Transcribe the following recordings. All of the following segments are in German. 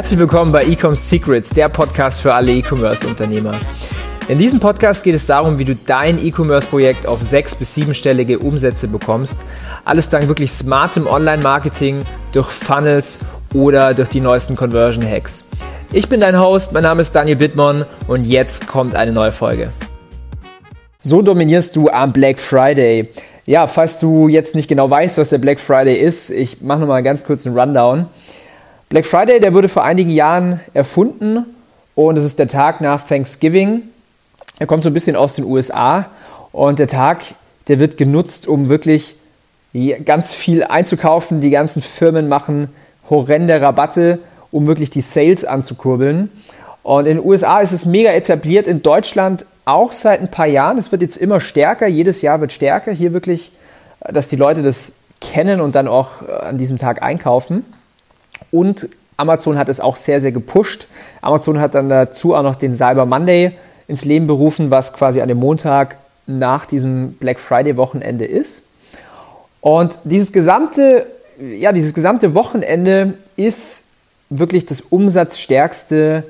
Herzlich willkommen bei Ecom Secrets, der Podcast für alle E-Commerce-Unternehmer. In diesem Podcast geht es darum, wie du dein E-Commerce-Projekt auf sechs- bis siebenstellige Umsätze bekommst. Alles dank wirklich smartem Online-Marketing, durch Funnels oder durch die neuesten Conversion-Hacks. Ich bin dein Host, mein Name ist Daniel Bittmann und jetzt kommt eine neue Folge. So dominierst du am Black Friday. Ja, falls du jetzt nicht genau weißt, was der Black Friday ist, ich mache nochmal ganz kurz einen Rundown. Black Friday, der wurde vor einigen Jahren erfunden und es ist der Tag nach Thanksgiving. Er kommt so ein bisschen aus den USA und der Tag, der wird genutzt, um wirklich ganz viel einzukaufen. Die ganzen Firmen machen horrende Rabatte, um wirklich die Sales anzukurbeln. Und in den USA ist es mega etabliert, in Deutschland auch seit ein paar Jahren. Es wird jetzt immer stärker, jedes Jahr wird stärker. Hier wirklich, dass die Leute das kennen und dann auch an diesem Tag einkaufen. Und Amazon hat es auch sehr, sehr gepusht. Amazon hat dann dazu auch noch den Cyber Monday ins Leben berufen, was quasi an dem Montag nach diesem Black Friday Wochenende ist. Und dieses gesamte, ja, dieses gesamte Wochenende ist wirklich das umsatzstärkste,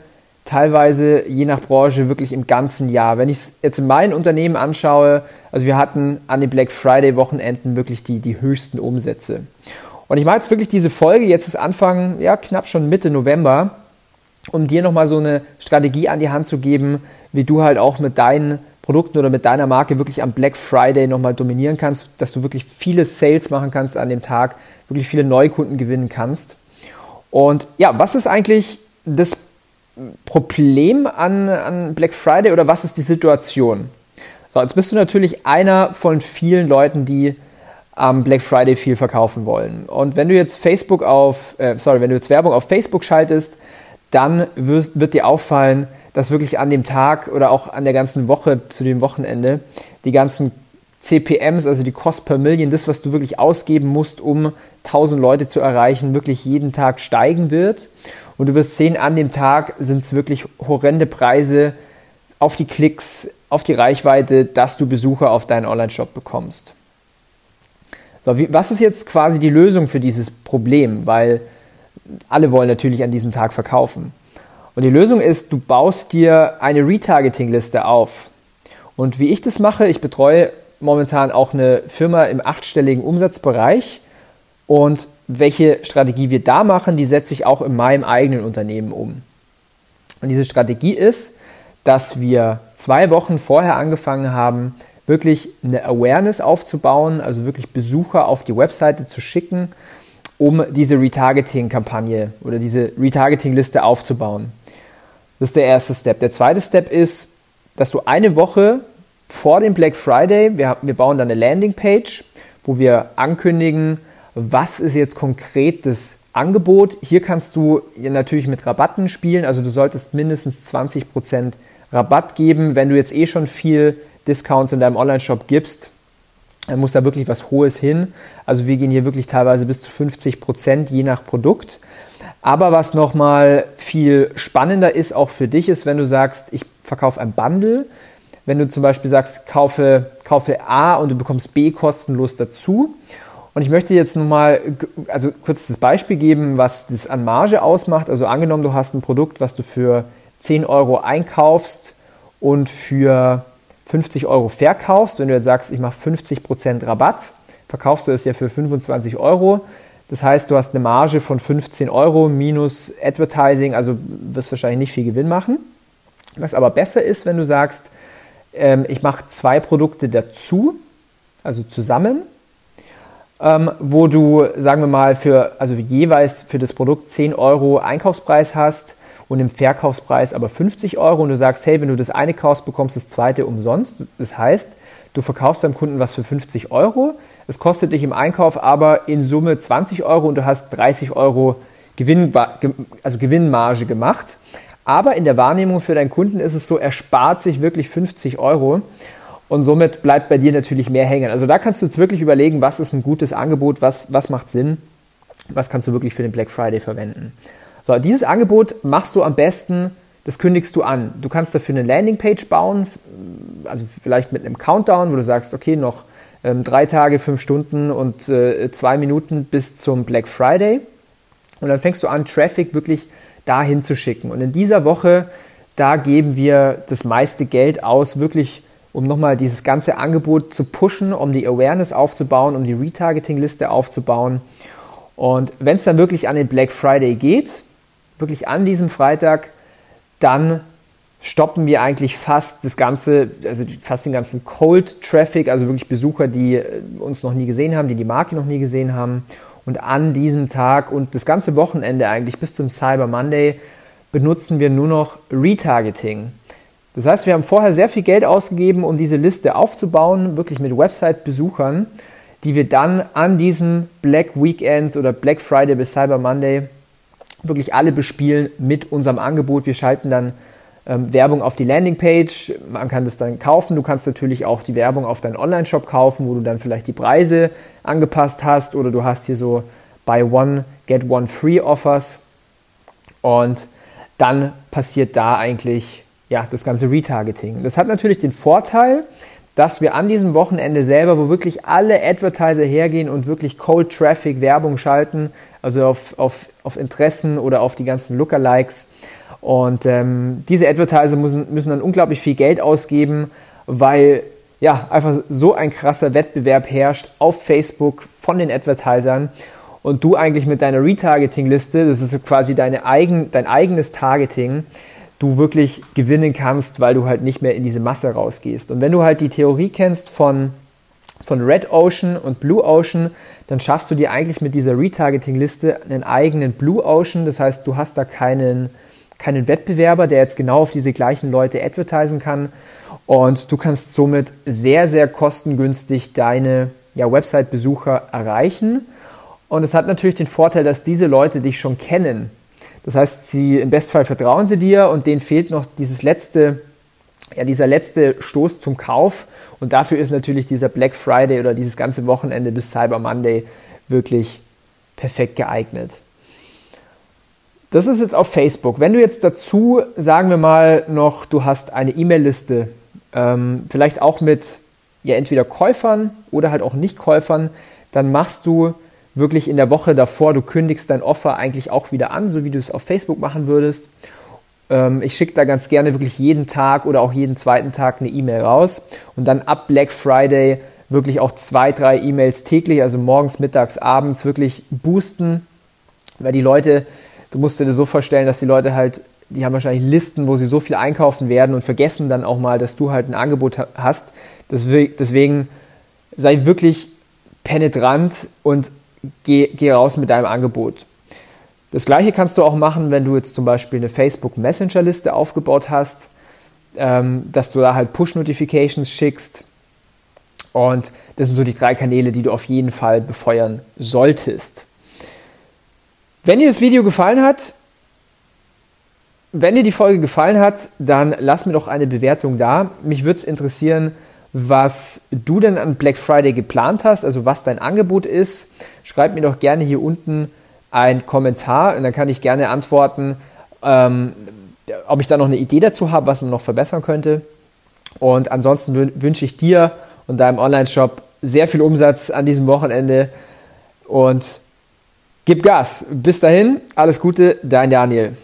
teilweise je nach Branche wirklich im ganzen Jahr. Wenn ich es jetzt in meinem Unternehmen anschaue, also wir hatten an den Black Friday Wochenenden wirklich die, die höchsten Umsätze. Und ich mache jetzt wirklich diese Folge, jetzt ist Anfang, ja, knapp schon Mitte November, um dir nochmal so eine Strategie an die Hand zu geben, wie du halt auch mit deinen Produkten oder mit deiner Marke wirklich am Black Friday nochmal dominieren kannst, dass du wirklich viele Sales machen kannst an dem Tag, wirklich viele Neukunden gewinnen kannst. Und ja, was ist eigentlich das Problem an, an Black Friday oder was ist die Situation? So, jetzt bist du natürlich einer von vielen Leuten, die am Black Friday viel verkaufen wollen. Und wenn du jetzt Facebook auf, äh, sorry, wenn du jetzt Werbung auf Facebook schaltest, dann wirst, wird dir auffallen, dass wirklich an dem Tag oder auch an der ganzen Woche zu dem Wochenende die ganzen CPMs, also die Cost per Million, das, was du wirklich ausgeben musst, um 1000 Leute zu erreichen, wirklich jeden Tag steigen wird. Und du wirst sehen, an dem Tag sind es wirklich horrende Preise auf die Klicks, auf die Reichweite, dass du Besucher auf deinen Online-Shop bekommst. So, wie, was ist jetzt quasi die Lösung für dieses Problem? Weil alle wollen natürlich an diesem Tag verkaufen. Und die Lösung ist, du baust dir eine Retargeting-Liste auf. Und wie ich das mache, ich betreue momentan auch eine Firma im achtstelligen Umsatzbereich. Und welche Strategie wir da machen, die setze ich auch in meinem eigenen Unternehmen um. Und diese Strategie ist, dass wir zwei Wochen vorher angefangen haben, wirklich eine Awareness aufzubauen, also wirklich Besucher auf die Webseite zu schicken, um diese Retargeting-Kampagne oder diese Retargeting-Liste aufzubauen. Das ist der erste Step. Der zweite Step ist, dass du eine Woche vor dem Black Friday, wir, wir bauen dann eine Landingpage, wo wir ankündigen, was ist jetzt konkret das Angebot. Hier kannst du natürlich mit Rabatten spielen, also du solltest mindestens 20% Rabatt geben. Wenn du jetzt eh schon viel Discounts in deinem Online-Shop gibst, dann muss da wirklich was Hohes hin. Also wir gehen hier wirklich teilweise bis zu 50 Prozent je nach Produkt. Aber was nochmal viel spannender ist, auch für dich, ist, wenn du sagst, ich verkaufe ein Bundle. Wenn du zum Beispiel sagst, kaufe, kaufe A und du bekommst B kostenlos dazu. Und ich möchte jetzt nochmal also kurz das Beispiel geben, was das an Marge ausmacht. Also angenommen, du hast ein Produkt, was du für 10 Euro einkaufst und für 50 Euro verkaufst, wenn du jetzt sagst, ich mache 50% Rabatt, verkaufst du es ja für 25 Euro. Das heißt, du hast eine Marge von 15 Euro minus Advertising, also wirst wahrscheinlich nicht viel Gewinn machen. Was aber besser ist, wenn du sagst, ähm, ich mache zwei Produkte dazu, also zusammen, ähm, wo du, sagen wir mal, für, also jeweils für das Produkt 10 Euro Einkaufspreis hast und im Verkaufspreis aber 50 Euro und du sagst, hey, wenn du das eine kaufst, bekommst das zweite umsonst. Das heißt, du verkaufst deinem Kunden was für 50 Euro, es kostet dich im Einkauf aber in Summe 20 Euro und du hast 30 Euro Gewinn, also Gewinnmarge gemacht. Aber in der Wahrnehmung für deinen Kunden ist es so, er spart sich wirklich 50 Euro und somit bleibt bei dir natürlich mehr hängen. Also da kannst du jetzt wirklich überlegen, was ist ein gutes Angebot, was, was macht Sinn, was kannst du wirklich für den Black Friday verwenden. So, dieses Angebot machst du am besten, das kündigst du an. Du kannst dafür eine Landingpage bauen, also vielleicht mit einem Countdown, wo du sagst, okay, noch ähm, drei Tage, fünf Stunden und äh, zwei Minuten bis zum Black Friday. Und dann fängst du an, Traffic wirklich dahin zu schicken. Und in dieser Woche, da geben wir das meiste Geld aus, wirklich um nochmal dieses ganze Angebot zu pushen, um die Awareness aufzubauen, um die Retargeting-Liste aufzubauen. Und wenn es dann wirklich an den Black Friday geht, wirklich an diesem Freitag, dann stoppen wir eigentlich fast das ganze, also fast den ganzen Cold Traffic, also wirklich Besucher, die äh, uns noch nie gesehen haben, die die Marke noch nie gesehen haben. Und an diesem Tag und das ganze Wochenende eigentlich bis zum Cyber Monday benutzen wir nur noch Retargeting. Das heißt, wir haben vorher sehr viel Geld ausgegeben, um diese Liste aufzubauen, wirklich mit Website-Besuchern, die wir dann an diesem Black Weekend oder Black Friday bis Cyber Monday wirklich alle bespielen mit unserem Angebot. Wir schalten dann ähm, Werbung auf die Landingpage, man kann das dann kaufen. Du kannst natürlich auch die Werbung auf deinen Online-Shop kaufen, wo du dann vielleicht die Preise angepasst hast oder du hast hier so Buy One, Get One Free Offers und dann passiert da eigentlich ja, das ganze Retargeting. Das hat natürlich den Vorteil, dass wir an diesem Wochenende selber, wo wirklich alle Advertiser hergehen und wirklich Cold Traffic Werbung schalten, also auf, auf, auf Interessen oder auf die ganzen Lookalikes. Und ähm, diese Advertiser müssen, müssen dann unglaublich viel Geld ausgeben, weil ja einfach so ein krasser Wettbewerb herrscht auf Facebook von den Advertisern und du eigentlich mit deiner Retargeting-Liste, das ist quasi deine eigen, dein eigenes Targeting, du wirklich gewinnen kannst, weil du halt nicht mehr in diese Masse rausgehst. Und wenn du halt die Theorie kennst von, von Red Ocean und Blue Ocean, dann schaffst du dir eigentlich mit dieser Retargeting-Liste einen eigenen Blue Ocean. Das heißt, du hast da keinen, keinen Wettbewerber, der jetzt genau auf diese gleichen Leute advertisen kann. Und du kannst somit sehr, sehr kostengünstig deine ja, Website-Besucher erreichen. Und es hat natürlich den Vorteil, dass diese Leute dich schon kennen. Das heißt, sie im Bestfall vertrauen sie dir und denen fehlt noch dieses letzte, ja, dieser letzte Stoß zum Kauf. Und dafür ist natürlich dieser Black Friday oder dieses ganze Wochenende bis Cyber Monday wirklich perfekt geeignet. Das ist jetzt auf Facebook. Wenn du jetzt dazu, sagen wir mal noch, du hast eine E-Mail-Liste, ähm, vielleicht auch mit ja entweder Käufern oder halt auch Nicht-Käufern, dann machst du wirklich in der Woche davor, du kündigst dein Offer eigentlich auch wieder an, so wie du es auf Facebook machen würdest. Ähm, ich schicke da ganz gerne wirklich jeden Tag oder auch jeden zweiten Tag eine E-Mail raus und dann ab Black Friday wirklich auch zwei, drei E-Mails täglich, also morgens, mittags, abends wirklich boosten, weil die Leute, du musst dir das so vorstellen, dass die Leute halt, die haben wahrscheinlich Listen, wo sie so viel einkaufen werden und vergessen dann auch mal, dass du halt ein Angebot hast. Deswegen sei wirklich penetrant und geh, geh raus mit deinem Angebot. Das gleiche kannst du auch machen, wenn du jetzt zum Beispiel eine Facebook Messenger Liste aufgebaut hast, ähm, dass du da halt Push-Notifications schickst. Und das sind so die drei Kanäle, die du auf jeden Fall befeuern solltest. Wenn dir das Video gefallen hat, wenn dir die Folge gefallen hat, dann lass mir doch eine Bewertung da. Mich würde es interessieren, was du denn an Black Friday geplant hast, also was dein Angebot ist. Schreib mir doch gerne hier unten einen Kommentar und dann kann ich gerne antworten, ähm, ob ich da noch eine Idee dazu habe, was man noch verbessern könnte. Und ansonsten wünsche ich dir und deinem Online-Shop sehr viel Umsatz an diesem Wochenende und gib Gas. Bis dahin, alles Gute, dein Daniel.